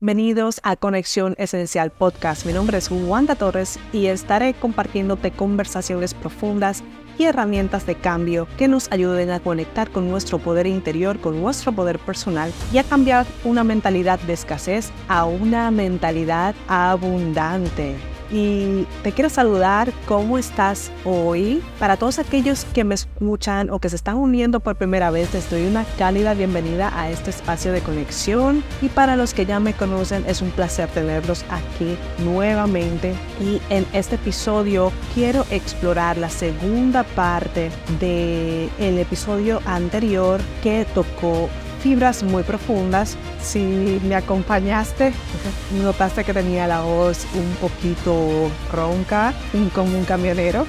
Bienvenidos a Conexión Esencial Podcast. Mi nombre es Wanda Torres y estaré compartiéndote conversaciones profundas y herramientas de cambio que nos ayuden a conectar con nuestro poder interior, con nuestro poder personal y a cambiar una mentalidad de escasez a una mentalidad abundante y te quiero saludar. ¿Cómo estás hoy? Para todos aquellos que me escuchan o que se están uniendo por primera vez, les doy una cálida bienvenida a este espacio de conexión. Y para los que ya me conocen, es un placer tenerlos aquí nuevamente. Y en este episodio quiero explorar la segunda parte del el episodio anterior que tocó fibras muy profundas. Si me acompañaste, notaste que tenía la voz un poquito ronca, como un camionero,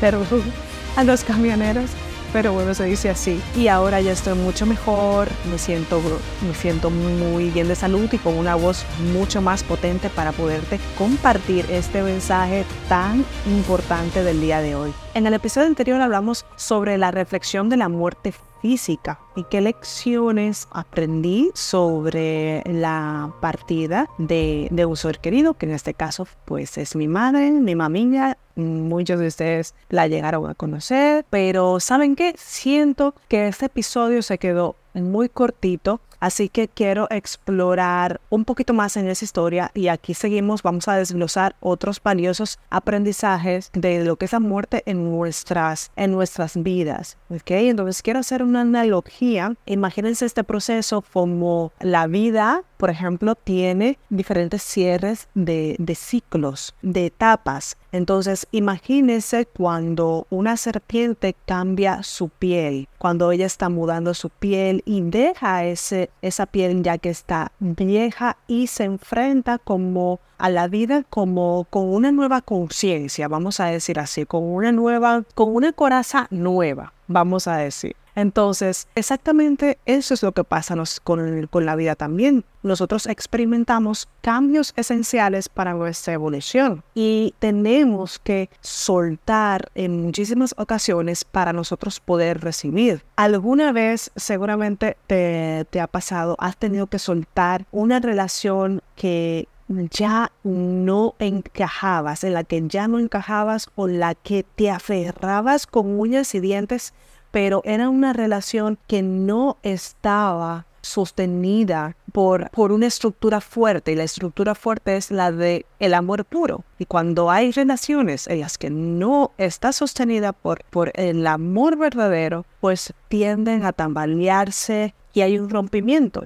pero a los camioneros pero bueno, se dice así. Y ahora ya estoy mucho mejor, me siento, me siento muy bien de salud y con una voz mucho más potente para poderte compartir este mensaje tan importante del día de hoy. En el episodio anterior hablamos sobre la reflexión de la muerte física y qué lecciones aprendí sobre la partida de, de un ser querido, que en este caso pues es mi madre, mi mamilla. Muchos de ustedes la llegaron a conocer, pero ¿saben qué? Siento que este episodio se quedó muy cortito Así que quiero explorar un poquito más en esa historia y aquí seguimos, vamos a desglosar otros valiosos aprendizajes de lo que es la muerte en nuestras, en nuestras vidas. ¿ok? Entonces quiero hacer una analogía. Imagínense este proceso como la vida por ejemplo, tiene diferentes cierres de, de, ciclos, de etapas. Entonces, imagínese cuando una serpiente cambia su piel, cuando ella está mudando su piel y deja ese, esa piel ya que está vieja y se enfrenta como a la vida como con una nueva conciencia, vamos a decir así, con una nueva, con una coraza nueva, vamos a decir. Entonces, exactamente eso es lo que pasa con, con, la vida también. Nosotros experimentamos cambios esenciales para nuestra evolución y tenemos que soltar en muchísimas ocasiones para nosotros poder recibir. Alguna vez seguramente te, te ha pasado, has tenido que soltar una relación que ya no encajabas, en la que ya no encajabas o la que te aferrabas con uñas y dientes pero era una relación que no estaba sostenida por, por una estructura fuerte y la estructura fuerte es la de el amor puro. Y cuando hay relaciones en las que no está sostenida por, por el amor verdadero pues tienden a tambalearse y hay un rompimiento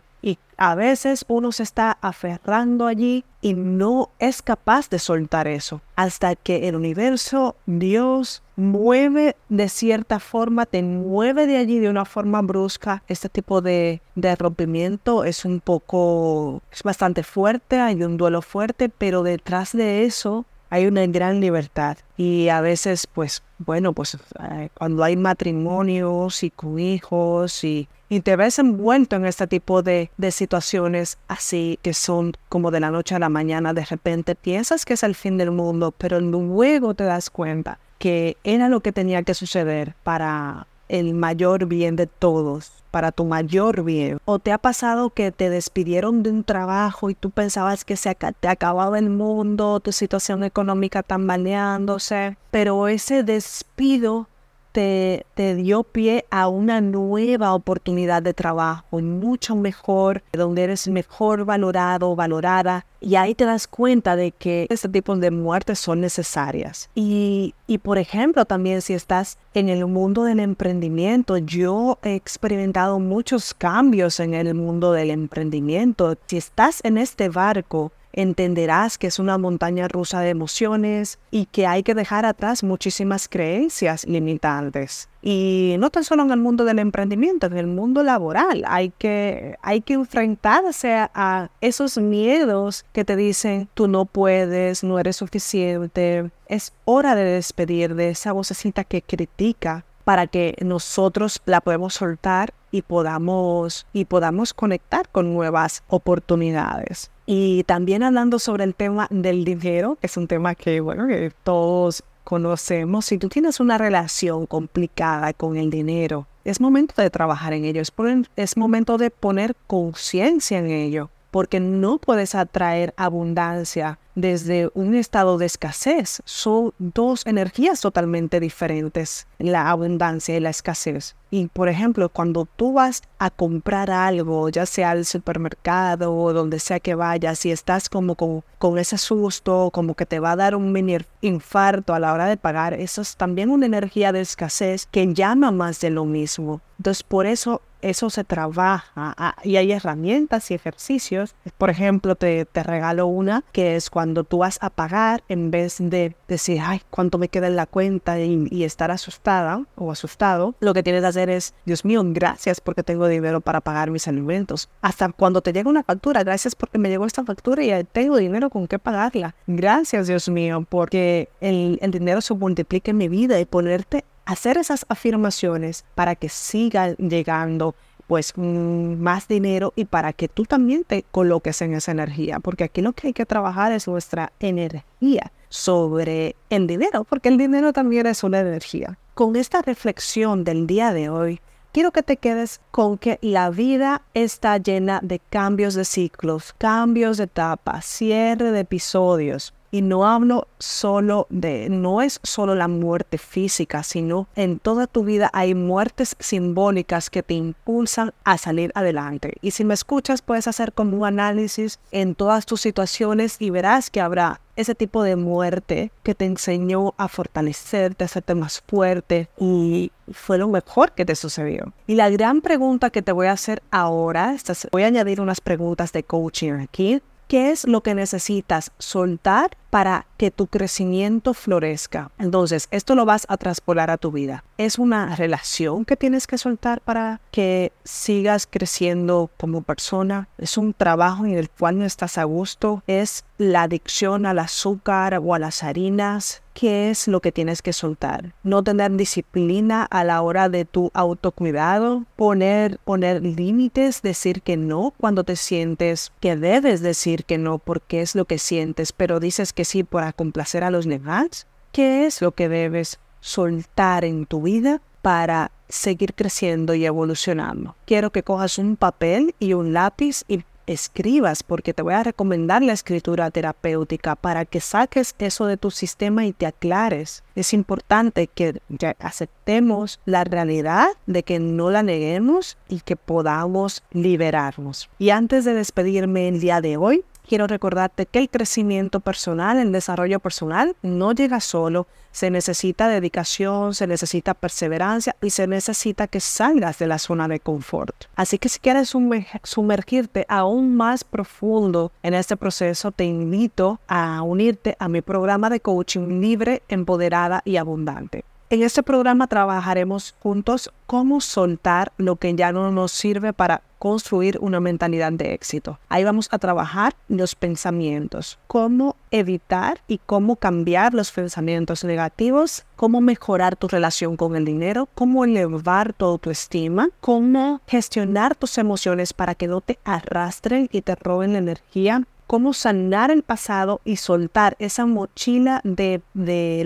a veces uno se está aferrando allí y no es capaz de soltar eso hasta que el universo, Dios, mueve de cierta forma, te mueve de allí de una forma brusca. Este tipo de, de rompimiento es un poco, es bastante fuerte, hay un duelo fuerte, pero detrás de eso hay una gran libertad. Y a veces pues bueno pues eh, cuando hay matrimonios y con hijos y, y te ves envuelto en este tipo de, de, situaciones así que son como de la noche a la mañana de repente piensas que es el fin del mundo pero luego te das cuenta que era lo que tenía que suceder para el mayor bien de todos, para tu mayor bien. ¿O te ha pasado que te despidieron de un trabajo y tú pensabas que se te acababa el mundo, tu situación económica tambaleándose, pero ese despido te, dio pie a una nueva oportunidad de trabajo, mucho mejor, donde eres mejor valorado, valorada. Y ahí te das cuenta de que este tipo de muertes son necesarias. Y, y por ejemplo, también si estás en el mundo del emprendimiento, yo he experimentado muchos cambios en el mundo del emprendimiento. Si estás en este barco, entenderás que es una montaña rusa de emociones y que hay que dejar atrás muchísimas creencias limitantes. Y no tan solo en el mundo del emprendimiento, en el mundo laboral. Hay que, hay que enfrentarse a esos miedos que te dicen tú no puedes, no eres suficiente. Es hora de despedir de esa vocecita que critica para que nosotros la podamos soltar y podamos, y podamos conectar con nuevas oportunidades. Y también hablando sobre el tema del dinero, que es un tema que, bueno, que todos conocemos. Si tú tienes una relación complicada con el dinero, es momento de trabajar en ello, es, es momento de poner conciencia en ello porque no puedes atraer abundancia desde un estado de escasez. Son dos energías totalmente diferentes, la abundancia y la escasez. Y por ejemplo, cuando tú vas a comprar algo, ya sea al supermercado o donde sea que vayas, y estás como con, con ese susto, como que te va a dar un infarto a la hora de pagar, eso es también una energía de escasez que llama más de lo mismo. Entonces, por eso eso se trabaja ah, y hay herramientas y ejercicios. Por ejemplo, te, te, regalo una que es cuando tú vas a pagar, en vez de decir, ay, cuánto me queda en la cuenta y, y estar asustada o asustado, lo que tienes que hacer es, Dios mío, gracias porque tengo dinero para pagar mis alimentos. Hasta cuando te llega una factura, gracias porque me llegó esta factura y tengo dinero con qué pagarla. Gracias, Dios mío, porque el, el dinero se multiplica en mi vida y ponerte hacer esas afirmaciones para que siga llegando pues mm, más dinero y para que tú también te coloques en esa energía, porque aquí lo que hay que trabajar es nuestra energía sobre el dinero, porque el dinero también es una energía. Con esta reflexión del día de hoy, quiero que te quedes con que la vida está llena de cambios de ciclos, cambios de etapas, cierre de episodios, y no hablo solo de, no es solo la muerte física, sino en toda tu vida hay muertes simbólicas que te impulsan a salir adelante. Y si me escuchas, puedes hacer como un análisis en todas tus situaciones y verás que habrá ese tipo de muerte que te enseñó a fortalecerte, a hacerte más fuerte y fue lo mejor que te sucedió. Y la gran pregunta que te voy a hacer ahora, voy a añadir unas preguntas de coaching aquí. ¿Qué es lo que necesitas soltar para que tu crecimiento florezca. Entonces, esto lo vas a traspolar a tu vida. Es una relación que tienes que soltar para que sigas creciendo como persona. Es un trabajo en el cual no estás a gusto. Es la adicción al azúcar o a las harinas. ¿Qué es lo que tienes que soltar? No tener disciplina a la hora de tu autocuidado, poner, poner límites, decir que no cuando te sientes que debes decir que no porque es lo que sientes, pero dices que sí complacer a los demás? ¿Qué es lo que debes soltar en tu vida para seguir creciendo y evolucionando? Quiero que cojas un papel y un lápiz y escribas, porque te voy a recomendar la escritura terapéutica para que saques eso de tu sistema y te aclares. Es importante que aceptemos la realidad de que no la neguemos y que podamos liberarnos. Y antes de despedirme el día de hoy, quiero recordarte que el crecimiento personal, el desarrollo personal, no llega solo. Se necesita dedicación, se necesita perseverancia y se necesita que salgas de la zona de confort. Así que si quieres sumergirte aún más profundo en este proceso, te invito a unirte a mi programa de coaching libre, empoderada y abundante. En este programa trabajaremos juntos cómo soltar lo que ya no nos sirve para construir una mentalidad de éxito. Ahí vamos a trabajar los pensamientos, cómo evitar y cómo cambiar los pensamientos negativos, cómo mejorar tu relación con el dinero, cómo elevar tu autoestima, cómo gestionar tus emociones para que no te arrastren y te roben la energía, cómo sanar el pasado y soltar esa mochila de,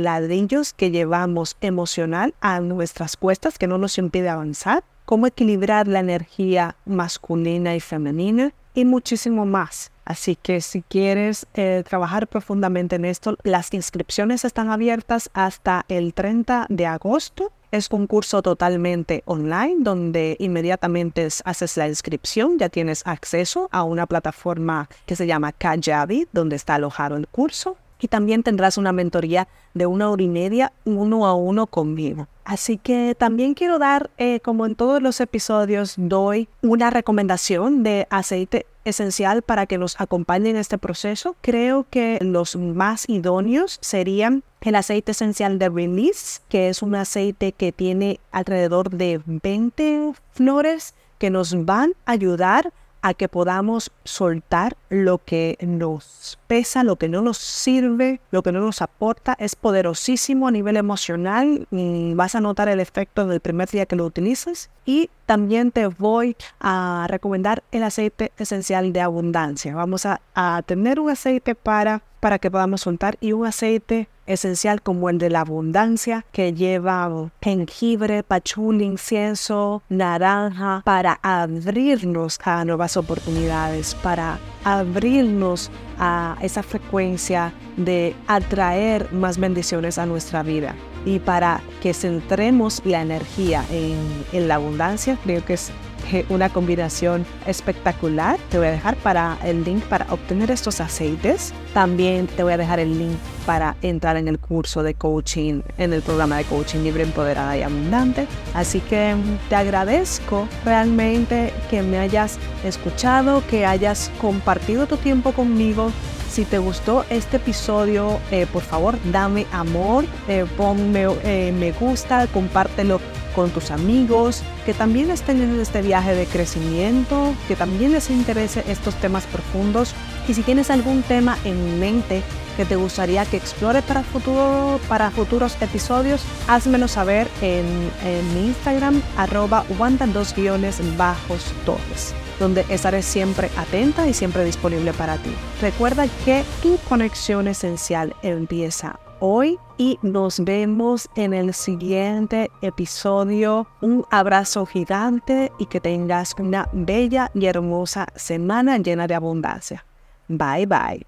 ladrillos que llevamos emocional a nuestras cuestas que no nos impide avanzar, cómo equilibrar la energía masculina y femenina y muchísimo más. Así que si quieres eh, trabajar profundamente en esto, las inscripciones están abiertas hasta el 30 de agosto es un curso totalmente online donde inmediatamente haces la inscripción, ya tienes acceso a una plataforma que se llama Kajabi, donde está alojado el curso. Y también tendrás una mentoría de una hora y media uno a uno conmigo. Así que también quiero dar, eh, como en todos los episodios, doy una recomendación de aceite esencial para que nos acompañen en este proceso. Creo que los más idóneos serían el aceite esencial de Release, que es un aceite que tiene alrededor de 20 flores que nos van a ayudar a que podamos soltar lo que nos pesa, lo que no nos sirve, lo que no nos aporta, es poderosísimo a nivel emocional. Y vas a notar el efecto del primer día que lo utilices. Y también te voy a recomendar el aceite esencial de abundancia. Vamos a, a tener un aceite para, para que podamos soltar y un aceite esencial como el de la abundancia que lleva jengibre, pachuli, incienso, naranja para abrirnos a nuevas oportunidades, para abrirnos a esa frecuencia de atraer más bendiciones a nuestra vida y para que centremos la energía en, en la abundancia, creo que es una combinación espectacular. Te voy a dejar para el link para obtener estos aceites. También te voy a dejar el link para entrar en el curso de coaching, en el programa de coaching libre, empoderada y abundante. Así que te agradezco realmente que me hayas escuchado, que hayas compartido tu tiempo conmigo si te gustó este episodio, eh, por favor, dame amor, eh, ponme eh, me gusta, compártelo con tus amigos, que también estén en este viaje de crecimiento, que también les interese estos temas profundos. Y si tienes algún tema en mente que te gustaría que explore para, futuro, para futuros episodios, házmelo saber en, mi Instagram, arroba dos guiones bajos torres donde estaré siempre atenta y siempre disponible para ti. Recuerda que tu conexión esencial empieza hoy y nos vemos en el siguiente episodio. Un abrazo gigante y que tengas una bella y hermosa semana llena de abundancia. Bye bye.